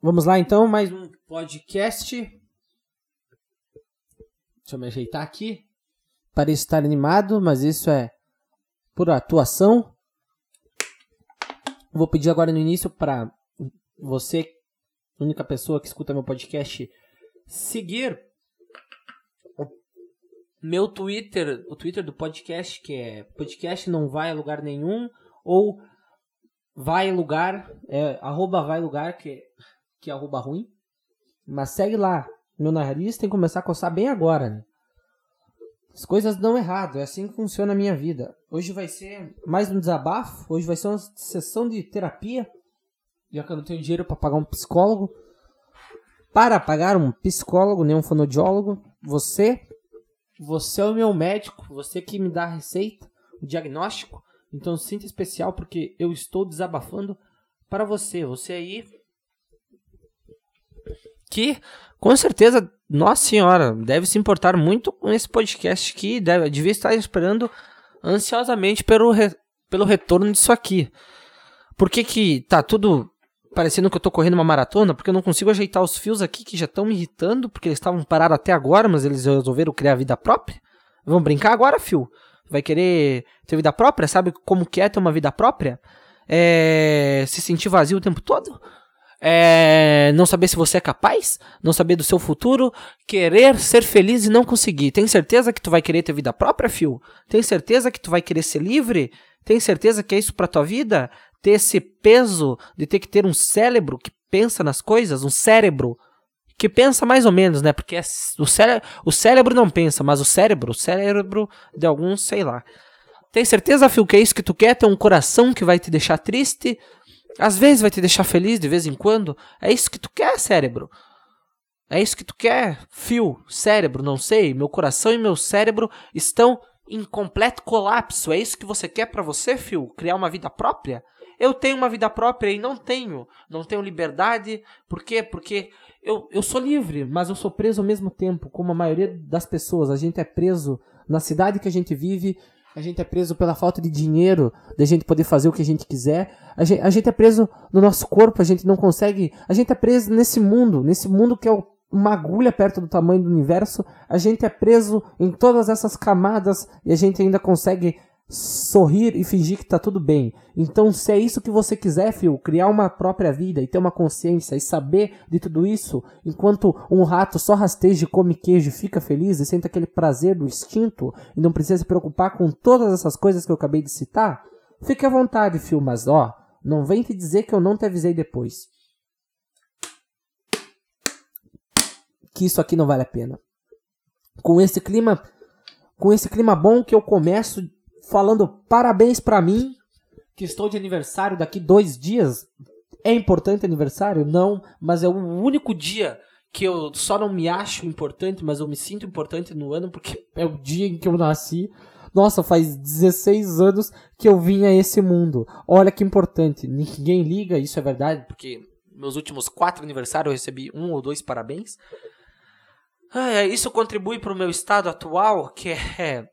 Vamos lá então, mais um podcast. Deixa eu me ajeitar aqui. Pareço estar animado, mas isso é por atuação. Vou pedir agora no início para você, única pessoa que escuta meu podcast, seguir meu Twitter, o Twitter do podcast, que é podcast não vai a lugar nenhum, ou vai lugar, é, arroba vai lugar, que, que é arroba ruim. Mas segue lá. Meu nariz tem que começar a coçar bem agora, né? As coisas dão errado, é assim que funciona a minha vida. Hoje vai ser mais um desabafo, hoje vai ser uma sessão de terapia, já que eu não tenho dinheiro para pagar um psicólogo. Para pagar um psicólogo, nem um fonodiólogo, você, você é o meu médico, você que me dá a receita, o diagnóstico. Então sinta especial porque eu estou desabafando para você, você aí que com certeza, nossa senhora, deve se importar muito com esse podcast que deve, devia estar esperando ansiosamente pelo, re, pelo retorno disso aqui. Por que que tá tudo parecendo que eu tô correndo uma maratona? Porque eu não consigo ajeitar os fios aqui que já estão me irritando, porque eles estavam parados até agora, mas eles resolveram criar vida própria. Vamos brincar agora, fio? Vai querer ter vida própria? Sabe como que é ter uma vida própria? É... Se sentir vazio o tempo todo? É, não saber se você é capaz, não saber do seu futuro, querer ser feliz e não conseguir. Tem certeza que tu vai querer ter vida própria, fio? Tem certeza que tu vai querer ser livre? Tem certeza que é isso para tua vida? Ter esse peso de ter que ter um cérebro que pensa nas coisas, um cérebro que pensa mais ou menos, né? Porque é, o, cére o cérebro não pensa, mas o cérebro, o cérebro de alguns, sei lá. Tem certeza, Fio, que é isso que tu quer? Ter um coração que vai te deixar triste? Às vezes vai te deixar feliz de vez em quando. É isso que tu quer, cérebro. É isso que tu quer, fio, cérebro, não sei. Meu coração e meu cérebro estão em completo colapso. É isso que você quer para você, fio? Criar uma vida própria? Eu tenho uma vida própria e não tenho. Não tenho liberdade. Por quê? Porque eu, eu sou livre, mas eu sou preso ao mesmo tempo, como a maioria das pessoas. A gente é preso na cidade que a gente vive, a gente é preso pela falta de dinheiro, da gente poder fazer o que a gente quiser. A gente, a gente é preso no nosso corpo, a gente não consegue. A gente é preso nesse mundo, nesse mundo que é uma agulha perto do tamanho do universo. A gente é preso em todas essas camadas e a gente ainda consegue sorrir e fingir que tá tudo bem. Então, se é isso que você quiser, filho, criar uma própria vida e ter uma consciência e saber de tudo isso, enquanto um rato só rasteja e come queijo e fica feliz e sente aquele prazer do instinto e não precisa se preocupar com todas essas coisas que eu acabei de citar, fique à vontade, filho, mas ó, não vem te dizer que eu não te avisei depois. Que isso aqui não vale a pena. Com esse clima, com esse clima bom que eu começo falando parabéns para mim, que estou de aniversário daqui dois dias. É importante aniversário? Não, mas é o único dia que eu só não me acho importante, mas eu me sinto importante no ano porque é o dia em que eu nasci. Nossa, faz 16 anos que eu vim a esse mundo. Olha que importante. Ninguém liga, isso é verdade, porque meus últimos quatro aniversários eu recebi um ou dois parabéns. Ah, isso contribui para o meu estado atual, que é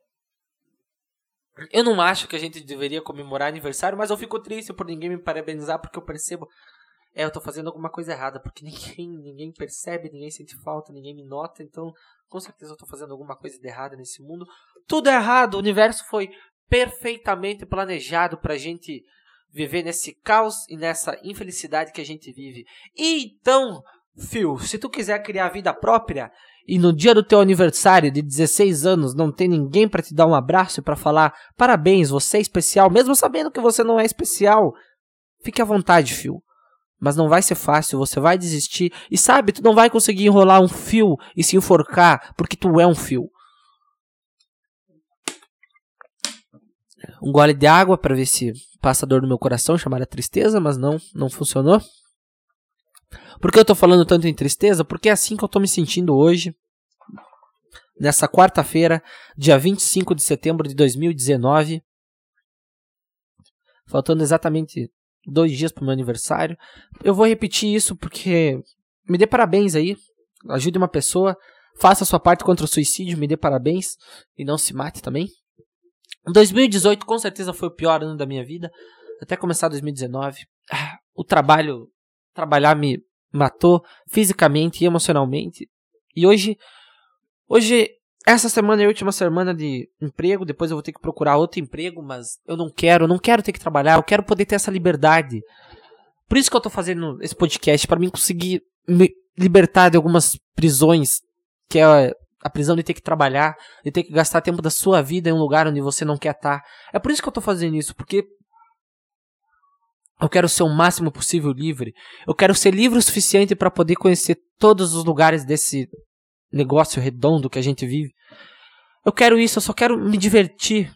eu não acho que a gente deveria comemorar aniversário, mas eu fico triste por ninguém me parabenizar, porque eu percebo. É, eu tô fazendo alguma coisa errada, porque ninguém, ninguém percebe, ninguém sente falta, ninguém me nota, então com certeza eu tô fazendo alguma coisa de errada nesse mundo. Tudo é errado, o universo foi perfeitamente planejado pra gente viver nesse caos e nessa infelicidade que a gente vive. então, Phil, se tu quiser criar vida própria, e no dia do teu aniversário de 16 anos não tem ninguém para te dar um abraço e para falar parabéns, você é especial, mesmo sabendo que você não é especial, fique à vontade, fio. Mas não vai ser fácil, você vai desistir e sabe, tu não vai conseguir enrolar um fio e se enforcar porque tu é um fio. Um gole de água para ver se passa a dor no meu coração, chamada tristeza, mas não, não funcionou. Por que eu tô falando tanto em tristeza? Porque é assim que eu tô me sentindo hoje. Nessa quarta-feira, dia 25 de setembro de 2019. Faltando exatamente dois dias para o meu aniversário. Eu vou repetir isso porque me dê parabéns aí. Ajude uma pessoa. Faça a sua parte contra o suicídio. Me dê parabéns. E não se mate também. 2018 com certeza foi o pior ano da minha vida. Até começar 2019. Ah, o trabalho. Trabalhar me matou fisicamente e emocionalmente. E hoje, hoje essa semana é a última semana de emprego, depois eu vou ter que procurar outro emprego, mas eu não quero, não quero ter que trabalhar, eu quero poder ter essa liberdade. Por isso que eu tô fazendo esse podcast, para mim conseguir me libertar de algumas prisões, que é a prisão de ter que trabalhar, de ter que gastar tempo da sua vida em um lugar onde você não quer estar. É por isso que eu tô fazendo isso, porque eu quero ser o máximo possível livre. Eu quero ser livre o suficiente para poder conhecer todos os lugares desse negócio redondo que a gente vive. Eu quero isso, eu só quero me divertir.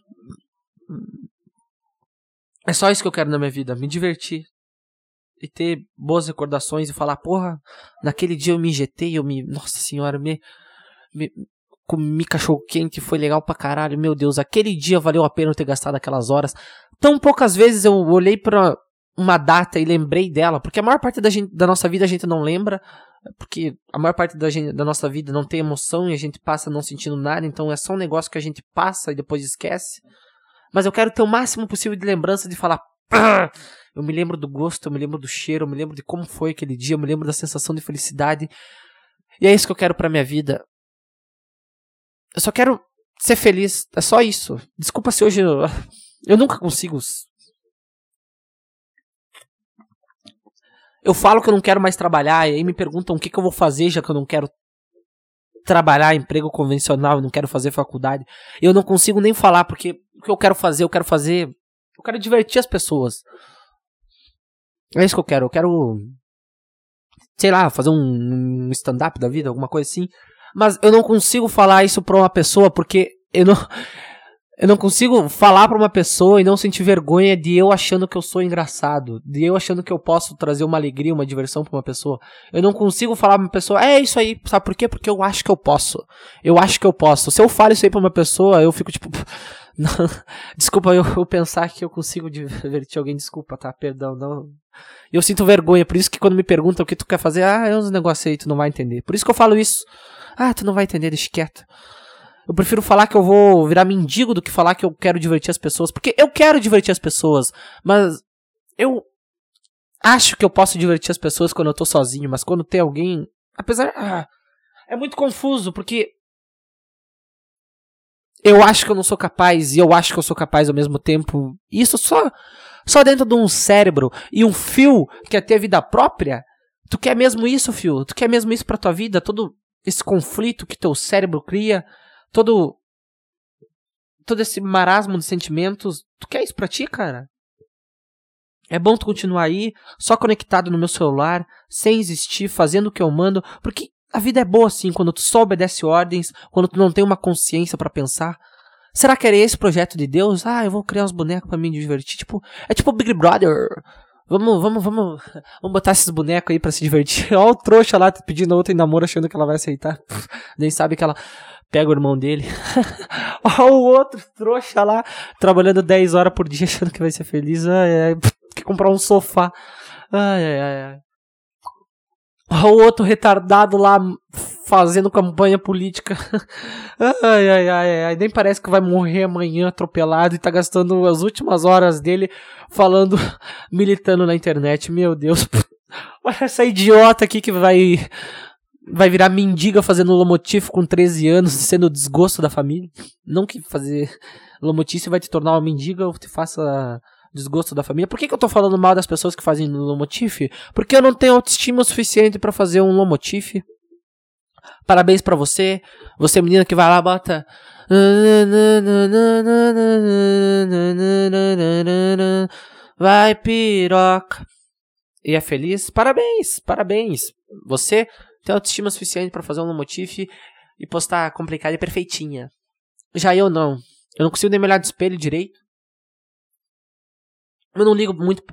É só isso que eu quero na minha vida, me divertir. E ter boas recordações e falar, porra, naquele dia eu me injetei, eu me. Nossa senhora, me. me comi cachorro quente, foi legal pra caralho, meu Deus, aquele dia valeu a pena eu ter gastado aquelas horas. Tão poucas vezes eu olhei para uma data e lembrei dela, porque a maior parte da, gente, da nossa vida a gente não lembra, porque a maior parte da, gente, da nossa vida não tem emoção e a gente passa não sentindo nada, então é só um negócio que a gente passa e depois esquece. Mas eu quero ter o máximo possível de lembrança de falar. Eu me lembro do gosto, eu me lembro do cheiro, eu me lembro de como foi aquele dia, eu me lembro da sensação de felicidade. E é isso que eu quero pra minha vida. Eu só quero ser feliz, é só isso. Desculpa se hoje eu, eu nunca consigo eu falo que eu não quero mais trabalhar, e aí me perguntam o que, que eu vou fazer já que eu não quero trabalhar emprego convencional, eu não quero fazer faculdade. Eu não consigo nem falar, porque o que eu quero fazer, eu quero fazer. Eu quero divertir as pessoas. É isso que eu quero. Eu quero. Sei lá, fazer um stand-up da vida, alguma coisa assim. Mas eu não consigo falar isso pra uma pessoa porque eu não. Eu não consigo falar pra uma pessoa e não sentir vergonha de eu achando que eu sou engraçado, de eu achando que eu posso trazer uma alegria, uma diversão pra uma pessoa. Eu não consigo falar pra uma pessoa, é isso aí, sabe por quê? Porque eu acho que eu posso. Eu acho que eu posso. Se eu falo isso aí pra uma pessoa, eu fico tipo. Não, desculpa eu, eu, pensar que eu consigo divertir alguém, desculpa, tá? Perdão, não. Eu sinto vergonha, por isso que quando me perguntam o que tu quer fazer, ah, é uns negócios aí, tu não vai entender. Por isso que eu falo isso. Ah, tu não vai entender, deixa quieto. Eu prefiro falar que eu vou virar mendigo do que falar que eu quero divertir as pessoas. Porque eu quero divertir as pessoas, mas eu acho que eu posso divertir as pessoas quando eu tô sozinho, mas quando tem alguém. Apesar. Ah, é muito confuso, porque. Eu acho que eu não sou capaz e eu acho que eu sou capaz ao mesmo tempo. Isso só só dentro de um cérebro e um fio que quer ter vida própria. Tu quer mesmo isso, fio? Tu quer mesmo isso pra tua vida? Todo esse conflito que teu cérebro cria todo todo esse marasmo de sentimentos, tu quer isso pra ti, cara? É bom tu continuar aí, só conectado no meu celular, sem existir, fazendo o que eu mando, porque a vida é boa assim, quando tu só obedece ordens, quando tu não tem uma consciência para pensar. Será que era esse projeto de Deus? Ah, eu vou criar uns bonecos para me divertir. Tipo, é tipo Big Brother. Vamos, vamos, vamos, vamos botar esses bonecos aí para se divertir. Olha o trouxa lá pedindo outra em namoro achando que ela vai aceitar. Nem sabe que ela pega o irmão dele. Olha o outro trouxa lá, trabalhando 10 horas por dia, achando que vai ser feliz. Ai, ai, quer comprar um sofá. Ai, ai, ai. O outro retardado lá fazendo campanha política. ai, ai, ai, ai, nem parece que vai morrer amanhã atropelado e tá gastando as últimas horas dele falando, militando na internet. Meu Deus. Olha essa idiota aqui que vai vai virar mendiga fazendo lomotif com 13 anos, sendo o desgosto da família. Não que fazer lomotif vai te tornar uma mendiga ou te faça desgosto da família. Por que, que eu tô falando mal das pessoas que fazem lomotif? Porque eu não tenho autoestima suficiente para fazer um lomotif. Parabéns para você. Você menina que vai lá bota Vai piroca. E é feliz? Parabéns, parabéns. Você tem autoestima suficiente para fazer um motif e postar complicada e perfeitinha. Já eu não. Eu não consigo nem olhar de espelho direito. Eu não ligo muito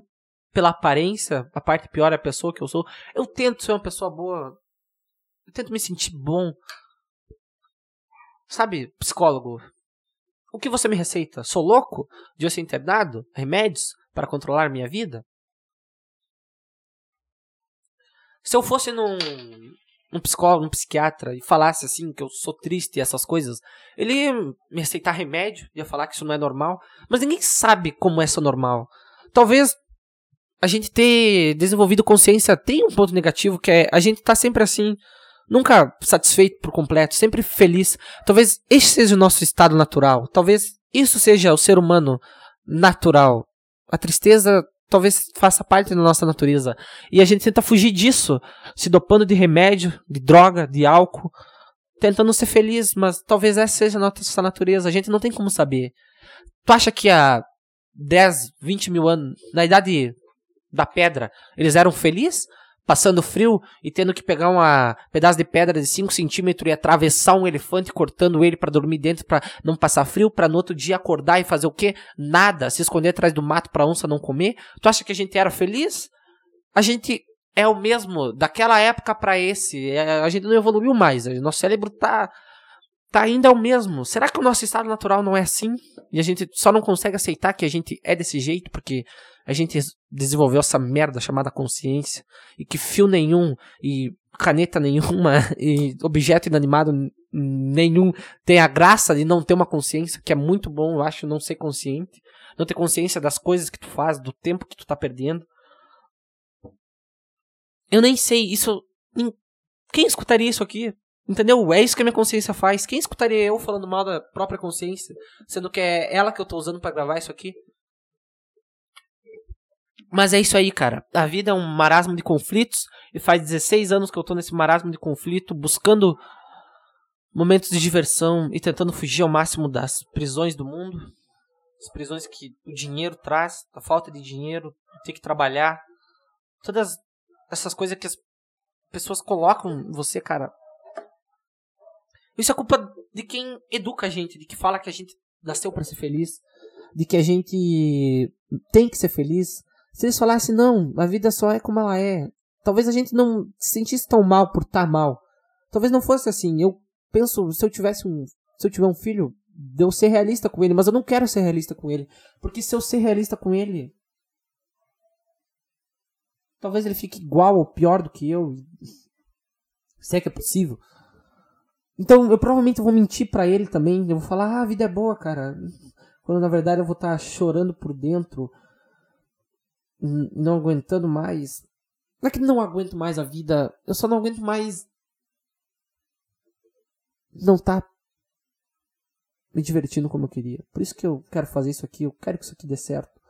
pela aparência. A parte pior é a pessoa que eu sou. Eu tento ser uma pessoa boa. Eu tento me sentir bom. Sabe, psicólogo? O que você me receita? Sou louco de eu ser internado? Remédios para controlar minha vida? Se eu fosse num, um psicólogo, um psiquiatra e falasse assim que eu sou triste e essas coisas, ele ia me aceitar remédio, ia falar que isso não é normal, mas ninguém sabe como é isso normal. Talvez a gente ter desenvolvido consciência tem um ponto negativo, que é a gente tá sempre assim, nunca satisfeito por completo, sempre feliz. Talvez esse seja o nosso estado natural. Talvez isso seja o ser humano natural. A tristeza talvez faça parte da nossa natureza. E a gente tenta fugir disso, se dopando de remédio, de droga, de álcool, tentando ser feliz, mas talvez essa seja a nossa natureza. A gente não tem como saber. Tu acha que há 10, 20 mil anos, na idade da pedra, eles eram felizes? Passando frio e tendo que pegar um pedaço de pedra de 5 centímetros e atravessar um elefante, cortando ele para dormir dentro para não passar frio, para no outro dia acordar e fazer o quê? Nada, se esconder atrás do mato para onça não comer. Tu acha que a gente era feliz? A gente é o mesmo daquela época para esse. É, a gente não evoluiu mais. Nosso cérebro tá tá ainda o mesmo. Será que o nosso estado natural não é assim? E a gente só não consegue aceitar que a gente é desse jeito porque a gente desenvolveu essa merda chamada consciência e que fio nenhum e caneta nenhuma e objeto inanimado nenhum tem a graça de não ter uma consciência, que é muito bom, eu acho, não ser consciente, não ter consciência das coisas que tu faz, do tempo que tu tá perdendo. Eu nem sei, isso quem escutaria isso aqui? Entendeu? É isso que a minha consciência faz. Quem escutaria eu falando mal da própria consciência, sendo que é ela que eu tô usando para gravar isso aqui? Mas é isso aí, cara. A vida é um marasmo de conflitos. E faz 16 anos que eu tô nesse marasmo de conflito, buscando momentos de diversão e tentando fugir ao máximo das prisões do mundo. As prisões que o dinheiro traz, a falta de dinheiro, ter que trabalhar. Todas essas coisas que as pessoas colocam em você, cara. Isso é culpa de quem educa a gente, de que fala que a gente nasceu para ser feliz, de que a gente tem que ser feliz, se eles falassem, não, a vida só é como ela é, talvez a gente não se sentisse tão mal por estar tá mal. Talvez não fosse assim. Eu penso, se eu tivesse um. Se eu tiver um filho, de eu ser realista com ele, mas eu não quero ser realista com ele. Porque se eu ser realista com ele. Talvez ele fique igual ou pior do que eu. Se é que é possível. Então eu provavelmente vou mentir para ele também. Eu vou falar, ah, a vida é boa, cara. Quando na verdade eu vou estar tá chorando por dentro não aguentando mais. Não é que não aguento mais a vida, eu só não aguento mais. Não tá me divertindo como eu queria. Por isso que eu quero fazer isso aqui, eu quero que isso aqui dê certo.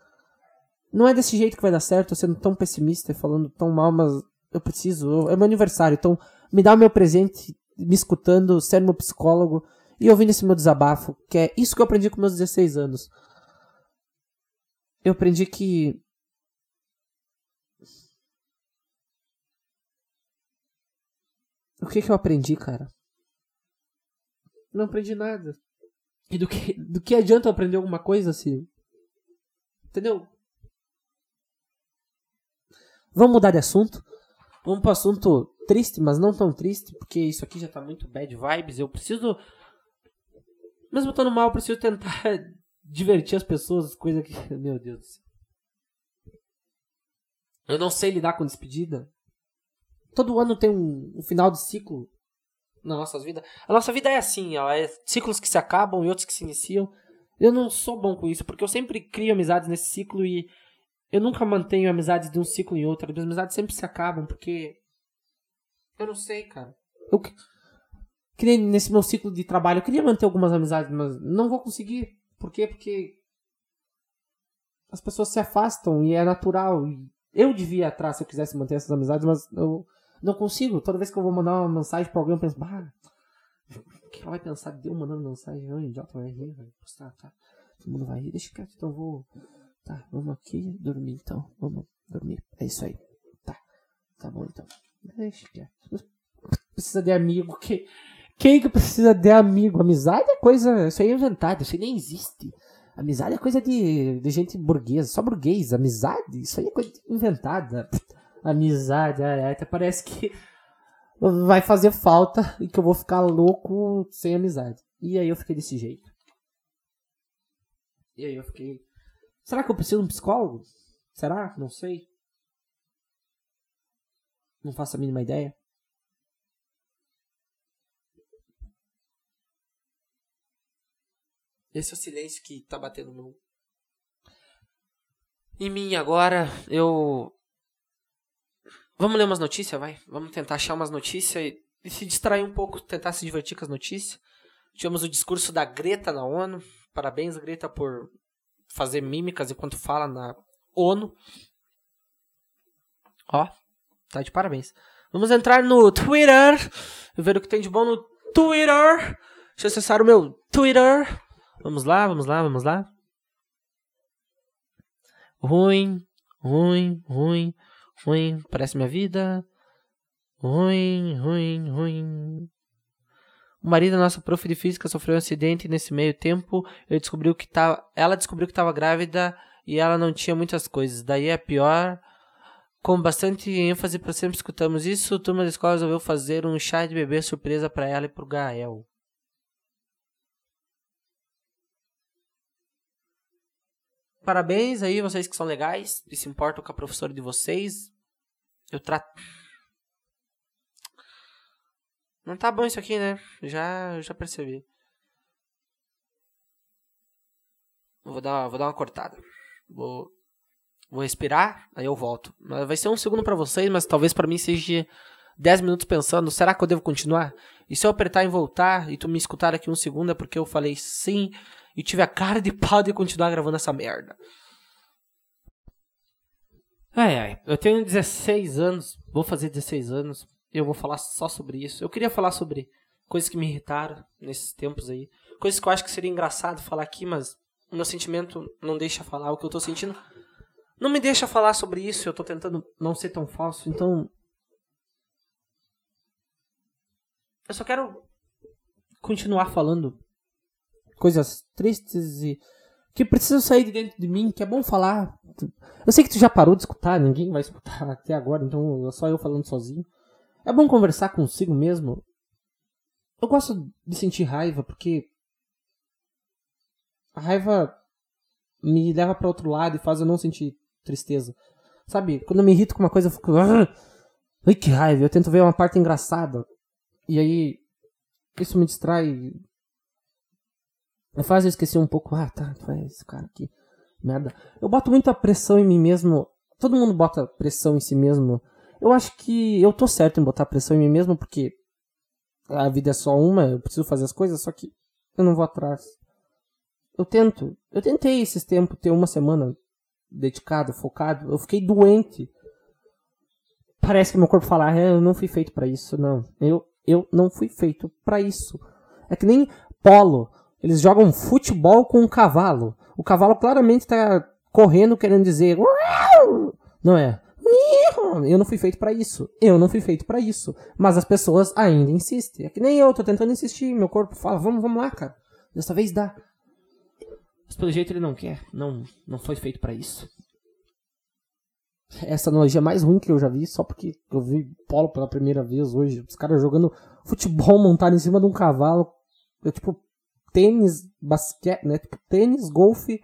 Não é desse jeito que vai dar certo, eu sendo tão pessimista e falando tão mal, mas eu preciso. É meu aniversário, então me dá o meu presente, me escutando, sendo meu psicólogo e ouvindo esse meu desabafo, que é isso que eu aprendi com meus 16 anos. Eu aprendi que O que que eu aprendi, cara? Não aprendi nada. E do que, do que adianta eu aprender alguma coisa assim? Entendeu? Vamos mudar de assunto. Vamos para assunto triste, mas não tão triste, porque isso aqui já tá muito bad vibes. Eu preciso. Mesmo estando mal, eu preciso tentar divertir as pessoas, coisa que. Meu Deus do céu. Eu não sei lidar com despedida. Todo ano tem um, um final de ciclo nas nossas vidas. A nossa vida é assim, ó, é ciclos que se acabam e outros que se iniciam. Eu não sou bom com isso, porque eu sempre crio amizades nesse ciclo e eu nunca mantenho amizades de um ciclo em outro. As amizades sempre se acabam, porque. Eu não sei, cara. Eu que nem nesse meu ciclo de trabalho, eu queria manter algumas amizades, mas não vou conseguir. Por quê? Porque as pessoas se afastam e é natural. Eu devia atrás se eu quisesse manter essas amizades, mas eu não consigo. Toda vez que eu vou mandar uma mensagem pra alguém, eu penso, bah, o que ela vai pensar de eu mandando mensagem? Eu, idiota, vai rir, vai postar, tá? Todo mundo vai rir, deixa quieto, então vou. Tá, vamos aqui dormir então. Vamos dormir. É isso aí. Tá. Tá bom então. Deixa. Precisa de amigo. Que... Quem que precisa de amigo? Amizade é coisa. Isso aí é inventado, isso aí nem existe. Amizade é coisa de, de gente burguesa, só burguês. Amizade, isso aí é coisa inventada amizade, é, até parece que vai fazer falta e que eu vou ficar louco sem amizade. E aí eu fiquei desse jeito. E aí eu fiquei. Será que eu preciso de um psicólogo? Será? Não sei. Não faço a mínima ideia. Esse é o silêncio que tá batendo no. em mim agora. Eu. Vamos ler umas notícias, vai? Vamos tentar achar umas notícias e, e se distrair um pouco, tentar se divertir com as notícias. Tivemos o discurso da Greta na ONU. Parabéns, Greta, por fazer mímicas enquanto fala na ONU. Ó, tá de parabéns. Vamos entrar no Twitter e ver o que tem de bom no Twitter. Deixa eu acessar o meu Twitter. Vamos lá, vamos lá, vamos lá. Ruim, ruim, ruim, ruim. Parece minha vida. Ruim, ruim, ruim. O marido da nossa prof de física sofreu um acidente e nesse meio tempo ele descobriu que tava, ela descobriu que estava grávida e ela não tinha muitas coisas. Daí é pior. Com bastante ênfase, para sempre escutamos isso, a turma da escola resolveu fazer um chá de bebê surpresa para ela e para o Gael. Parabéns aí, vocês que são legais e se importam com a professora de vocês. Eu trato. Não tá bom isso aqui, né? Já, já percebi. Vou dar, vou dar uma cortada. Vou, vou respirar, aí eu volto. Vai ser um segundo para vocês, mas talvez para mim seja 10 minutos pensando, será que eu devo continuar? E se eu apertar em voltar e tu me escutar aqui um segundo é porque eu falei sim e tive a cara de pau de continuar gravando essa merda. Ai ai, eu tenho 16 anos, vou fazer 16 anos eu vou falar só sobre isso. Eu queria falar sobre coisas que me irritaram nesses tempos aí. Coisas que eu acho que seria engraçado falar aqui, mas o meu sentimento não deixa falar o que eu tô sentindo. Não me deixa falar sobre isso, eu tô tentando não ser tão falso, então. Eu só quero continuar falando coisas tristes e que precisam sair de dentro de mim, que é bom falar. Eu sei que tu já parou de escutar, ninguém vai escutar até agora, então é só eu falando sozinho. É bom conversar consigo mesmo. Eu gosto de sentir raiva porque a raiva me leva para outro lado e faz eu não sentir tristeza. Sabe? Quando eu me irrito com uma coisa, eu fico. Ah, ai, que raiva! Eu tento ver uma parte engraçada. E aí. Isso me distrai. Me faz eu esquecer um pouco. Ah, tá, foi esse cara aqui. Merda. Eu boto muita pressão em mim mesmo. Todo mundo bota pressão em si mesmo eu acho que eu tô certo em botar pressão em mim mesmo, porque a vida é só uma, eu preciso fazer as coisas, só que eu não vou atrás. Eu tento. Eu tentei esses tempos ter uma semana dedicado, focado. Eu fiquei doente. Parece que meu corpo fala, ah, eu não fui feito para isso. Não, eu, eu não fui feito para isso. É que nem polo. Eles jogam futebol com um cavalo. O cavalo claramente tá correndo querendo dizer. Não é? Eu não fui feito para isso. Eu não fui feito para isso. Mas as pessoas ainda insistem. É que nem eu, tô tentando insistir. Meu corpo fala, vamos, vamos lá, cara. Dessa vez dá. Mas pelo jeito ele não quer. Não, não foi feito para isso. Essa analogia mais ruim que eu já vi, só porque eu vi polo pela primeira vez hoje. Os caras jogando futebol montado em cima de um cavalo. É tipo tênis, basquete, né? Tipo tênis, golfe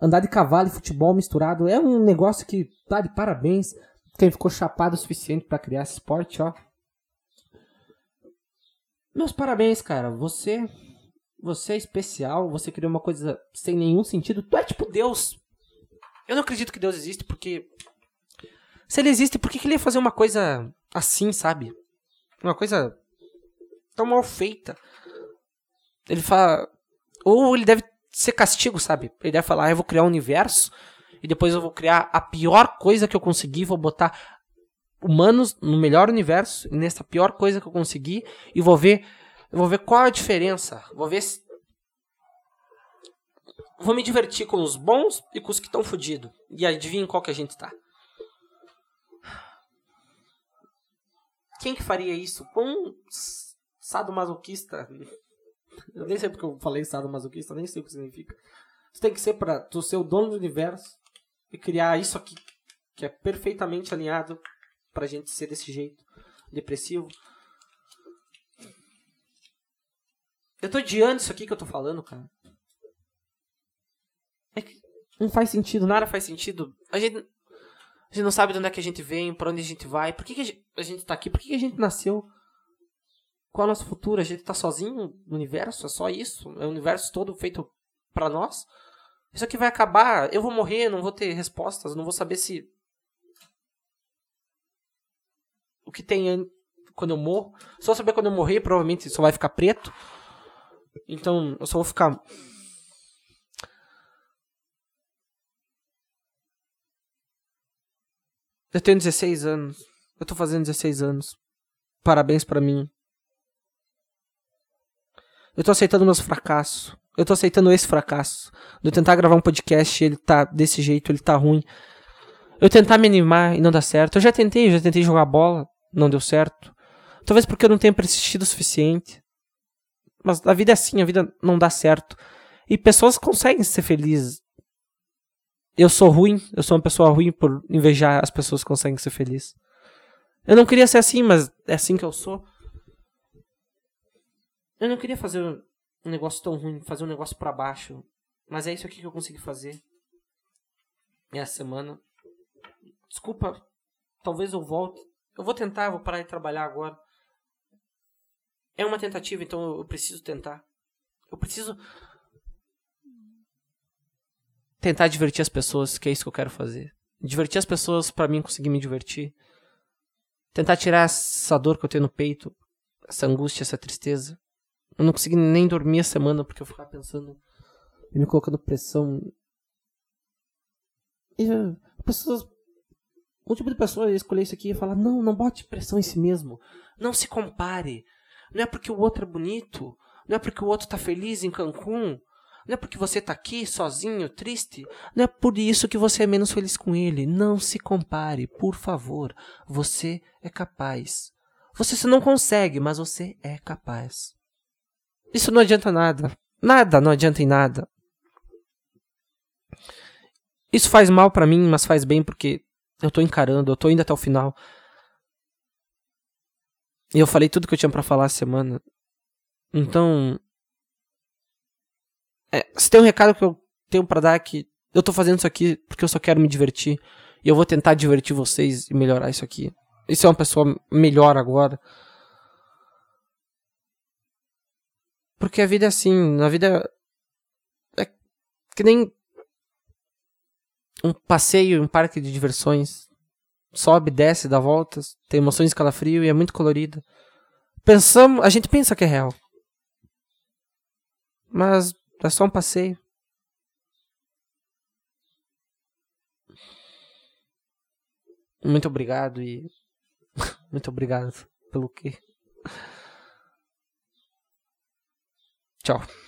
andar de cavalo e futebol misturado é um negócio que tá de parabéns. Quem ficou chapado o suficiente para criar esse esporte, ó. Meus parabéns, cara. Você você é especial, você criou uma coisa sem nenhum sentido. Tu é tipo Deus. Eu não acredito que Deus existe porque se ele existe, por que, que ele ia fazer uma coisa assim, sabe? Uma coisa tão mal feita. Ele fala ou ele deve ser castigo, sabe? Ele deve falar, ah, eu vou criar um universo e depois eu vou criar a pior coisa que eu conseguir, vou botar humanos no melhor universo, nessa pior coisa que eu conseguir e vou ver, vou ver qual é a diferença, vou ver se vou me divertir com os bons e com os que estão fodidos. E adivinha qual que a gente tá. Quem que faria isso? Com sadomasoquista eu nem sei porque eu falei sadomasoquista, nem sei o que significa. Isso tem que ser para tu ser o dono do universo e criar isso aqui, que é perfeitamente alinhado pra gente ser desse jeito, depressivo. Eu tô odiando isso aqui que eu tô falando, cara. É que não faz sentido, nada faz sentido. A gente, a gente não sabe de onde é que a gente vem, para onde a gente vai, por que, que a, gente, a gente tá aqui, por que, que a gente nasceu. Qual é o nosso futuro? A gente tá sozinho no universo? É só isso? É o universo todo feito para nós? Isso aqui vai acabar, eu vou morrer, não vou ter respostas, não vou saber se. O que tem quando eu morro. Só saber quando eu morrer, provavelmente só vai ficar preto. Então, eu só vou ficar. Eu tenho 16 anos. Eu tô fazendo 16 anos. Parabéns para mim. Eu tô aceitando meus fracassos. Eu tô aceitando esse fracasso. De eu tentar gravar um podcast ele tá desse jeito, ele tá ruim. Eu tentar me animar e não dá certo. Eu já tentei, já tentei jogar bola, não deu certo. Talvez porque eu não tenha persistido o suficiente. Mas a vida é assim, a vida não dá certo. E pessoas conseguem ser felizes. Eu sou ruim, eu sou uma pessoa ruim por invejar as pessoas que conseguem ser felizes. Eu não queria ser assim, mas é assim que eu sou. Eu não queria fazer um negócio tão ruim, fazer um negócio para baixo. Mas é isso aqui que eu consegui fazer. Essa semana. Desculpa, talvez eu volte. Eu vou tentar, vou parar de trabalhar agora. É uma tentativa, então eu preciso tentar. Eu preciso tentar divertir as pessoas, que é isso que eu quero fazer. Divertir as pessoas para mim conseguir me divertir. Tentar tirar essa dor que eu tenho no peito, essa angústia, essa tristeza. Eu não consegui nem dormir a semana porque eu ficava pensando e me colocando pressão. E uh, pessoas. Um tipo de pessoa ia escolher isso aqui e falar: não, não bote pressão em si mesmo. Não se compare. Não é porque o outro é bonito. Não é porque o outro tá feliz em Cancún. Não é porque você tá aqui sozinho, triste. Não é por isso que você é menos feliz com ele. Não se compare, por favor. Você é capaz. Você não consegue, mas você é capaz. Isso não adianta nada. Nada, não adianta em nada. Isso faz mal para mim, mas faz bem porque eu tô encarando, eu tô indo até o final. E eu falei tudo que eu tinha para falar essa semana. Então, é, se tem um recado que eu tenho para dar é que eu tô fazendo isso aqui porque eu só quero me divertir e eu vou tentar divertir vocês e melhorar isso aqui. E ser uma pessoa melhor agora. Porque a vida é assim, na vida é que nem um passeio em um parque de diversões. Sobe, desce, dá voltas, tem emoções de calafrio e é muito colorida. Pensamos, a gente pensa que é real. Mas é só um passeio. Muito obrigado e muito obrigado pelo que Tchau.